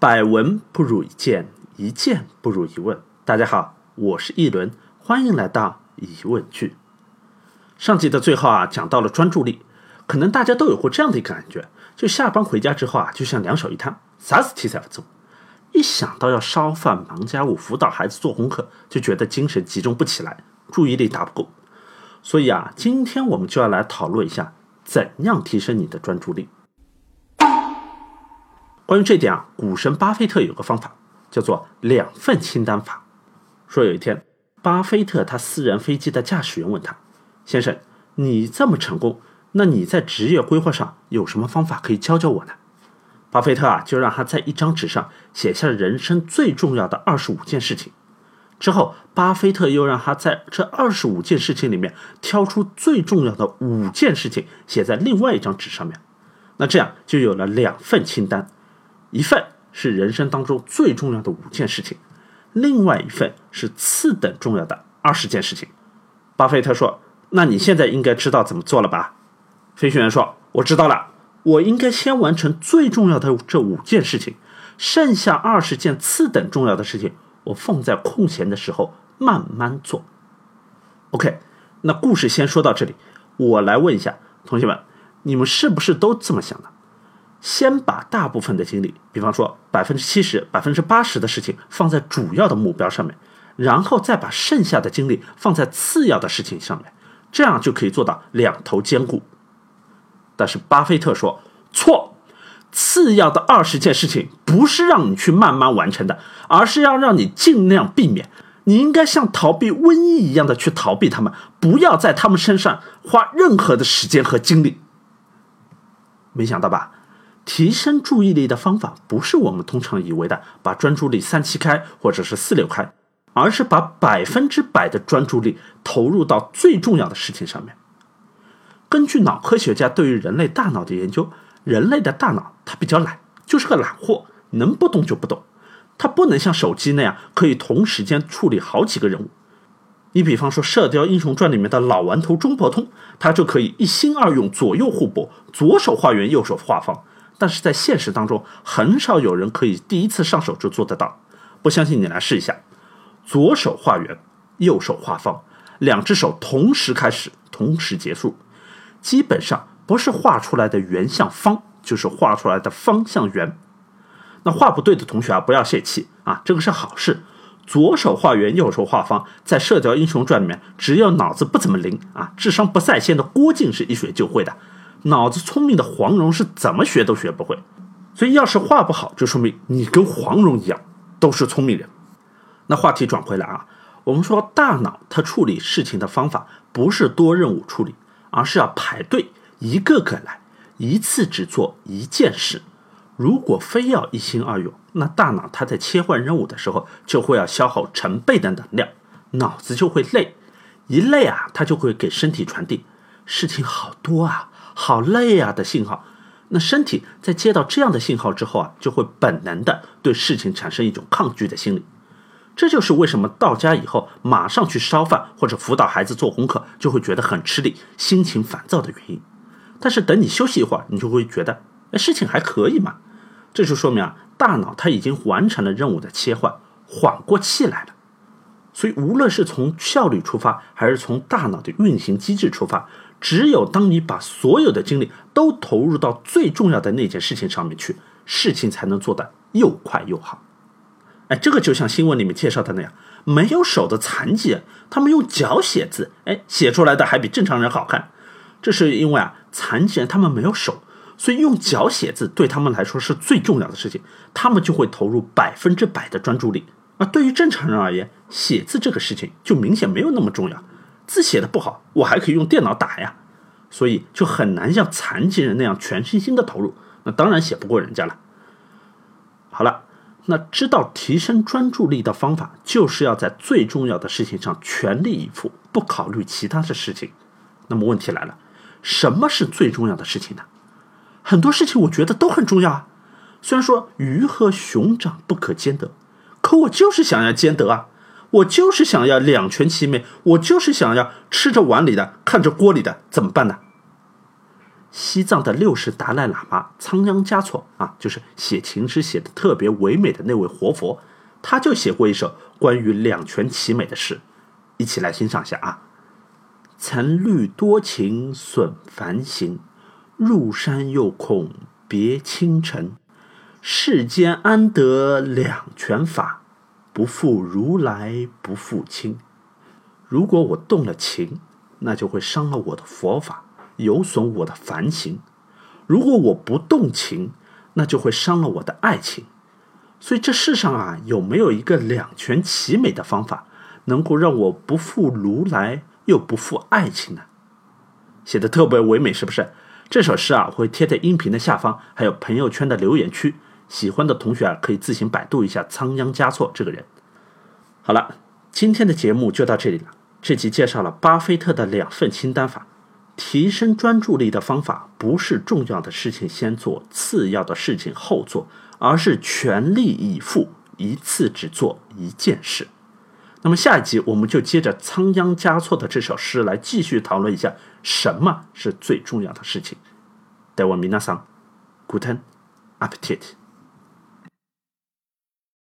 百闻不如一见，一见不如一问。大家好，我是一轮，欢迎来到疑问句。上集的最后啊，讲到了专注力，可能大家都有过这样的一个感觉，就下班回家之后啊，就像两手一摊，啥事体也不做，一想到要烧饭、忙家务、辅导孩子做功课，就觉得精神集中不起来，注意力打不够。所以啊，今天我们就要来讨论一下，怎样提升你的专注力。关于这点啊，股神巴菲特有个方法，叫做两份清单法。说有一天，巴菲特他私人飞机的驾驶员问他：“先生，你这么成功，那你在职业规划上有什么方法可以教教我呢？”巴菲特啊，就让他在一张纸上写下人生最重要的二十五件事情。之后，巴菲特又让他在这二十五件事情里面挑出最重要的五件事情，写在另外一张纸上面。那这样就有了两份清单。一份是人生当中最重要的五件事情，另外一份是次等重要的二十件事情。巴菲特说：“那你现在应该知道怎么做了吧？”飞行员说：“我知道了，我应该先完成最重要的这五件事情，剩下二十件次等重要的事情，我放在空闲的时候慢慢做。”OK，那故事先说到这里，我来问一下同学们，你们是不是都这么想的？先把大部分的精力，比方说百分之七十、百分之八十的事情放在主要的目标上面，然后再把剩下的精力放在次要的事情上面，这样就可以做到两头兼顾。但是巴菲特说错，次要的二十件事情不是让你去慢慢完成的，而是要让你尽量避免。你应该像逃避瘟疫一样的去逃避他们，不要在他们身上花任何的时间和精力。没想到吧？提升注意力的方法不是我们通常以为的把专注力三七开或者是四六开，而是把百分之百的专注力投入到最重要的事情上面。根据脑科学家对于人类大脑的研究，人类的大脑它比较懒，就是个懒货，能不动就不动。它不能像手机那样可以同时间处理好几个任务。你比方说《射雕英雄传》里面的老顽童钟伯通，他就可以一心二用，左右互搏，左手画圆，右手画方。但是在现实当中，很少有人可以第一次上手就做得到。不相信你来试一下：左手画圆，右手画方，两只手同时开始，同时结束。基本上不是画出来的圆像方，就是画出来的方向圆。那画不对的同学啊，不要泄气啊，这个是好事。左手画圆，右手画方，在《射雕英雄传》里面，只有脑子不怎么灵啊，智商不在线的郭靖是一学就会的。脑子聪明的黄蓉是怎么学都学不会，所以要是画不好，就说明你跟黄蓉一样都是聪明人。那话题转回来啊，我们说大脑它处理事情的方法不是多任务处理，而是要排队一个个来，一次只做一件事。如果非要一心二用，那大脑它在切换任务的时候就会要消耗成倍的能量，脑子就会累，一累啊，它就会给身体传递事情好多啊。好累啊的信号，那身体在接到这样的信号之后啊，就会本能的对事情产生一种抗拒的心理。这就是为什么到家以后马上去烧饭或者辅导孩子做功课，就会觉得很吃力、心情烦躁的原因。但是等你休息一会儿，你就会觉得，哎，事情还可以嘛。这就说明啊，大脑它已经完成了任务的切换，缓过气来了。所以，无论是从效率出发，还是从大脑的运行机制出发。只有当你把所有的精力都投入到最重要的那件事情上面去，事情才能做得又快又好。哎，这个就像新闻里面介绍的那样，没有手的残疾人，他们用脚写字，哎，写出来的还比正常人好看。这是因为啊，残疾人他们没有手，所以用脚写字对他们来说是最重要的事情，他们就会投入百分之百的专注力。而对于正常人而言，写字这个事情就明显没有那么重要。字写的不好，我还可以用电脑打呀，所以就很难像残疾人那样全身心的投入。那当然写不过人家了。好了，那知道提升专注力的方法，就是要在最重要的事情上全力以赴，不考虑其他的事情。那么问题来了，什么是最重要的事情呢？很多事情我觉得都很重要啊。虽然说鱼和熊掌不可兼得，可我就是想要兼得啊。我就是想要两全其美，我就是想要吃着碗里的，看着锅里的，怎么办呢？西藏的六世达赖喇嘛仓央嘉措啊，就是写情诗写的特别唯美的那位活佛，他就写过一首关于两全其美的诗，一起来欣赏一下啊。曾虑多情损繁行，入山又恐别倾城。世间安得两全法？不负如来不负卿。如果我动了情，那就会伤了我的佛法，有损我的凡行；如果我不动情，那就会伤了我的爱情。所以这世上啊，有没有一个两全其美的方法，能够让我不负如来？又不负爱情呢，写的特别唯美，是不是？这首诗啊，会贴在音频的下方，还有朋友圈的留言区。喜欢的同学啊，可以自行百度一下仓央嘉措这个人。好了，今天的节目就到这里了。这集介绍了巴菲特的两份清单法，提升专注力的方法不是重要的事情先做，次要的事情后做，而是全力以赴，一次只做一件事。那么下一集我们就接着仓央嘉措的这首诗来继续讨论一下什么是最重要的事情。待我米娜桑，Guten Appetit。